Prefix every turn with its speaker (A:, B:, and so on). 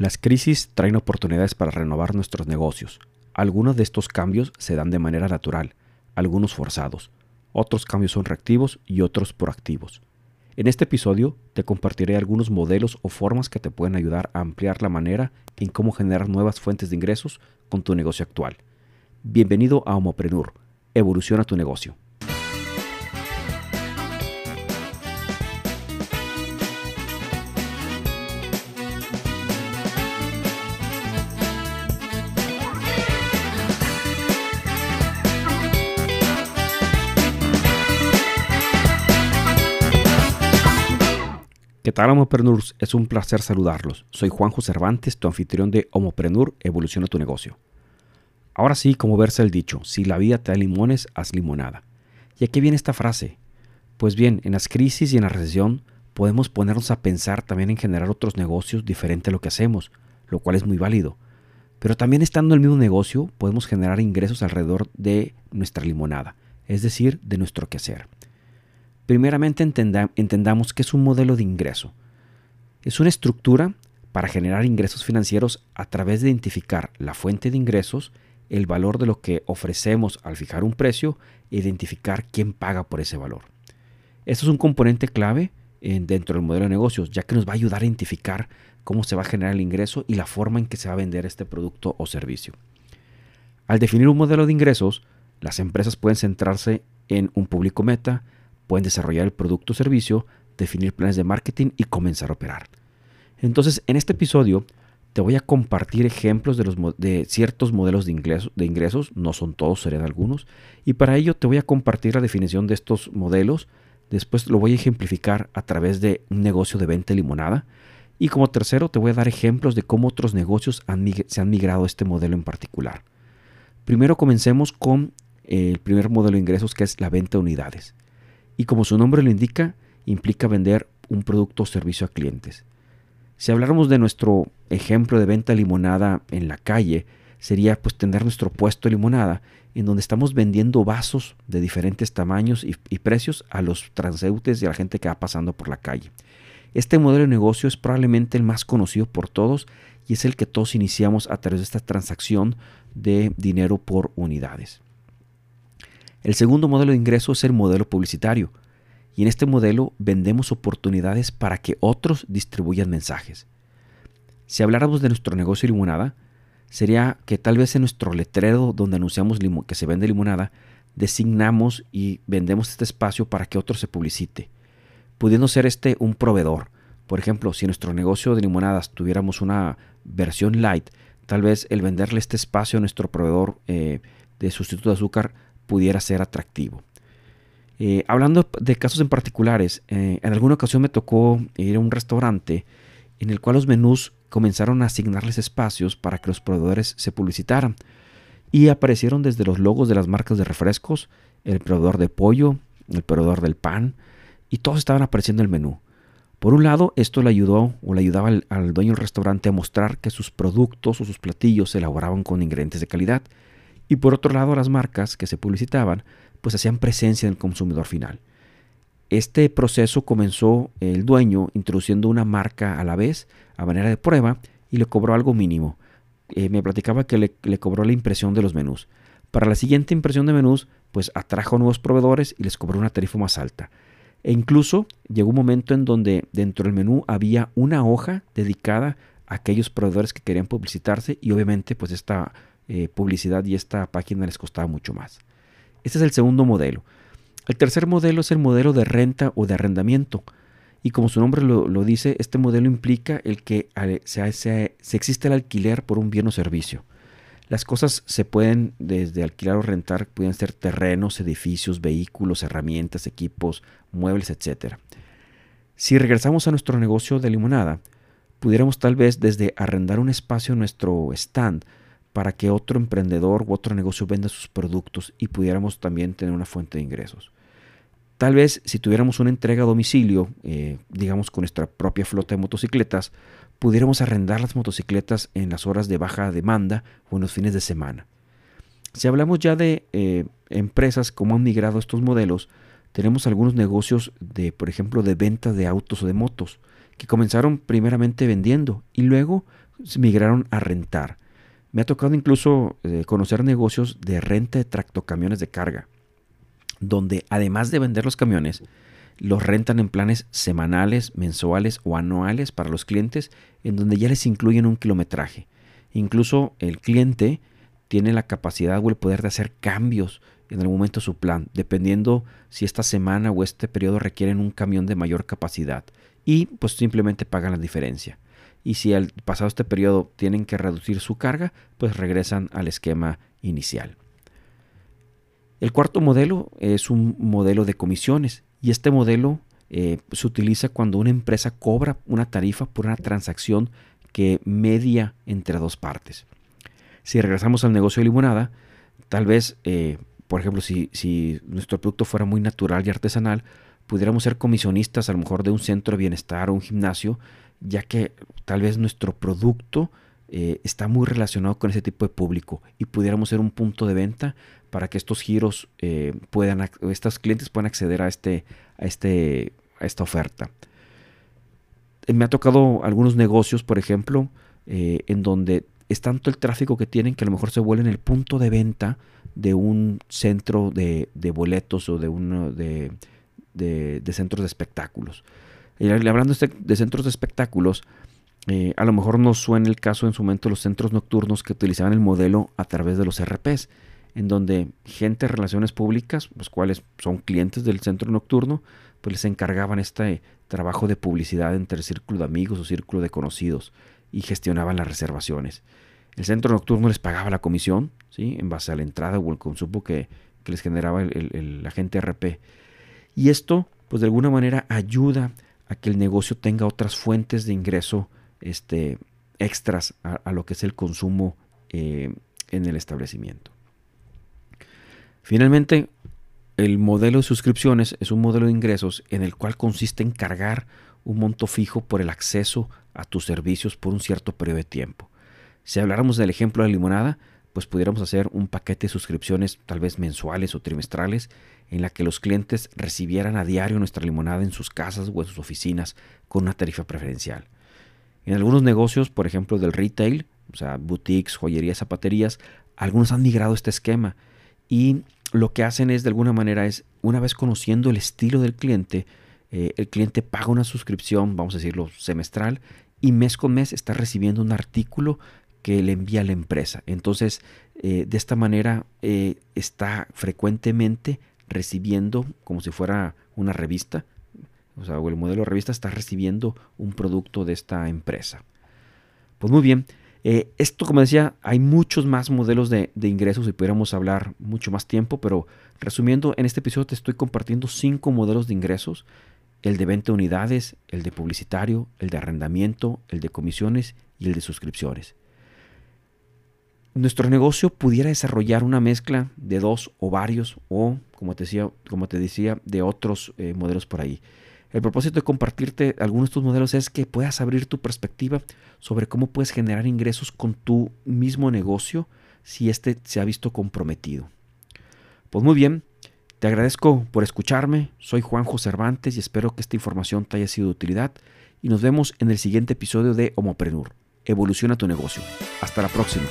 A: Las crisis traen oportunidades para renovar nuestros negocios. Algunos de estos cambios se dan de manera natural, algunos forzados. Otros cambios son reactivos y otros proactivos. En este episodio te compartiré algunos modelos o formas que te pueden ayudar a ampliar la manera en cómo generar nuevas fuentes de ingresos con tu negocio actual. Bienvenido a Homoprenur. Evoluciona tu negocio. ¿Qué tal, Homopreneurs? Es un placer saludarlos. Soy Juanjo Cervantes, tu anfitrión de Homoprenur Evoluciona tu negocio. Ahora sí, como verse el dicho, si la vida te da limones, haz limonada. ¿Y a qué viene esta frase? Pues bien, en las crisis y en la recesión podemos ponernos a pensar también en generar otros negocios diferentes a lo que hacemos, lo cual es muy válido. Pero también estando en el mismo negocio podemos generar ingresos alrededor de nuestra limonada, es decir, de nuestro quehacer. Primeramente entendamos que es un modelo de ingreso. Es una estructura para generar ingresos financieros a través de identificar la fuente de ingresos, el valor de lo que ofrecemos al fijar un precio e identificar quién paga por ese valor. Esto es un componente clave dentro del modelo de negocios, ya que nos va a ayudar a identificar cómo se va a generar el ingreso y la forma en que se va a vender este producto o servicio. Al definir un modelo de ingresos, las empresas pueden centrarse en un público meta, pueden desarrollar el producto o servicio, definir planes de marketing y comenzar a operar. Entonces, en este episodio te voy a compartir ejemplos de, ciertos modelos de, ingresos, de ingresos, no son todos, serán algunos, y para ello te voy a compartir la definición de estos modelos, después lo voy a ejemplificar a través de un negocio de venta de limonada, y como tercero te voy a dar ejemplos de cómo otros negocios se han migrado a este modelo en particular. Primero comencemos con el primer modelo de ingresos que es la venta de unidades y como su nombre lo indica, implica vender un producto o servicio a clientes. Si habláramos de nuestro ejemplo de venta limonada en la calle, sería pues tener nuestro puesto de limonada en donde estamos vendiendo vasos de diferentes tamaños y, y, precios a los transeúntes y a la gente que va pasando por la calle. Este modelo de negocio es probablemente el más conocido por todos y es el que todos iniciamos a través de esta transacción de dinero por unidades. El segundo modelo de ingreso es el modelo publicitario. Y en este modelo vendemos oportunidades para que otros distribuyan mensajes. Si habláramos de nuestro negocio de limonada, sería que tal vez en nuestro letrero donde anunciamos que se vende limonada, designamos y vendemos este espacio para que otro se publicite, pudiendo ser este un proveedor. Por ejemplo, si en nuestro negocio de limonadas tuviéramos una versión light, tal vez el venderle este espacio a nuestro proveedor eh, de sustituto de azúcar pudiera ser atractivo. Eh, hablando de casos en particulares, eh, en alguna ocasión me tocó ir a un restaurante en el cual los menús comenzaron a asignarles espacios para que los proveedores se publicitaran. Y aparecieron desde los logos de las marcas de refrescos, el proveedor de pollo, el proveedor del pan, y todos estaban apareciendo en el menú. Por un lado, esto le ayudó o le ayudaba al, al dueño del restaurante a mostrar que sus productos o sus platillos se elaboraban con ingredientes de calidad y por otro lado, las marcas que se publicitaban, pues hacían presencia en el consumidor final. Este proceso comenzó el dueño introduciendo una marca a la vez a manera de prueba y le cobró algo mínimo. Eh, me platicaba que le, le, cobró la impresión de los menús. Para la siguiente impresión de menús, pues atrajo nuevos proveedores y les cobró una tarifa más alta. E incluso llegó un momento en donde dentro del menú había una hoja dedicada a aquellos proveedores que querían publicitarse y obviamente pues esta eh, publicidad y esta página les costaba mucho más. Este es el segundo modelo. El tercer modelo es el modelo de renta o de arrendamiento. Y como su nombre lo, dice, este modelo implica el que se, se, existe el alquiler por un bien o servicio. Las cosas se pueden desde alquilar o rentar, pueden ser terrenos, edificios, vehículos, herramientas, equipos, muebles, etc. Si regresamos a nuestro negocio de limonada, pudiéramos tal vez desde arrendar un espacio en nuestro stand para que otro emprendedor u otro negocio venda sus productos y pudiéramos también tener una fuente de ingresos. Tal vez si tuviéramos una entrega a domicilio, eh, digamos con nuestra propia flota de motocicletas, pudiéramos arrendar las motocicletas en las horas de baja demanda o en los fines de semana. Si hablamos ya de eh, empresas, cómo han migrado estos modelos, tenemos algunos negocios de, por ejemplo, de venta de autos o de motos, que comenzaron primeramente vendiendo y luego migraron a rentar. Me ha tocado incluso eh, conocer negocios de renta de tractocamiones de carga, donde además de vender los camiones, los rentan en planes semanales, mensuales o anuales para los clientes, en donde ya les incluyen un kilometraje. Incluso el cliente tiene la capacidad o el poder de hacer cambios en el momento su plan, dependiendo si esta semana o este periodo requieren un camión de mayor capacidad. Y pues simplemente pagan la diferencia. Y si al pasado este periodo tienen que reducir su carga, pues regresan al esquema inicial. El cuarto modelo es un modelo de comisiones y este modelo eh, se utiliza cuando una empresa cobra una tarifa por una transacción que media entre dos partes. Si regresamos al negocio de limonada, tal vez, eh, por ejemplo, si, si, nuestro producto fuera muy natural y artesanal, pudiéramos ser comisionistas a lo mejor de un centro de bienestar o un gimnasio, ya que tal vez nuestro producto eh, está muy relacionado con ese tipo de público y pudiéramos ser un punto de venta para que estos giros eh, puedan, estos clientes puedan acceder a, este, a, este, a esta oferta. Eh, me ha tocado algunos negocios, por ejemplo, en donde es tanto el tráfico que tienen que a lo mejor se vuelven el punto de venta de un centro de, boletos o de, uno de, de, centros de espectáculos. Hablando este, de centros de espectáculos, eh, a lo mejor no suena el caso en su momento los centros nocturnos que utilizaban el modelo a través de los RPs, en donde gente de relaciones públicas, los cuales son clientes del centro nocturno, pues les encargaban este trabajo de publicidad entre el círculo de amigos o círculo de conocidos y gestionaban las reservaciones. El centro nocturno les pagaba la comisión, ¿sí? en base a la entrada o el consumo que, les generaba el, el agente RP. Y esto, pues de alguna manera, ayuda a que el negocio tenga otras fuentes de ingreso este, extras a, lo que es el consumo eh, en el establecimiento. Finalmente, el modelo de suscripciones es un modelo de ingresos en el cual consiste en cargar un monto fijo por el acceso a tus servicios por un cierto periodo de tiempo. Si habláramos del ejemplo de la limonada, pues pudiéramos hacer un paquete de suscripciones tal vez mensuales o trimestrales en la que los clientes recibieran a diario nuestra limonada en sus casas o en sus oficinas con una tarifa preferencial. En algunos negocios, por ejemplo del retail, o sea, boutiques, joyerías, zapaterías, algunos han migrado este esquema y lo que hacen es de alguna manera es, una vez conociendo el estilo del cliente, eh, el cliente paga una suscripción, vamos a decirlo, semestral y mes con mes está recibiendo un artículo que le envía la empresa. Entonces, eh, de esta manera eh, está frecuentemente recibiendo, como si fuera una revista, o sea, el modelo de revista está recibiendo un producto de esta empresa. Pues muy bien, eh, esto como decía, hay muchos más modelos de, ingresos y pudiéramos hablar mucho más tiempo, pero resumiendo, en este episodio te estoy compartiendo cinco modelos de ingresos, el de venta de unidades, el de publicitario, el de arrendamiento, el de comisiones y el de suscripciones. Nuestro negocio pudiera desarrollar una mezcla de dos o varios o, como te decía, como te decía de otros eh, modelos por ahí. El propósito de compartirte algunos de estos modelos es que puedas abrir tu perspectiva sobre cómo puedes generar ingresos con tu mismo negocio si éste se ha visto comprometido. Pues muy bien, te agradezco por escucharme. Soy Juanjo Cervantes y espero que esta información te haya sido de utilidad. Y nos vemos en el siguiente episodio de Homoprenur. Evoluciona tu negocio. Hasta la próxima.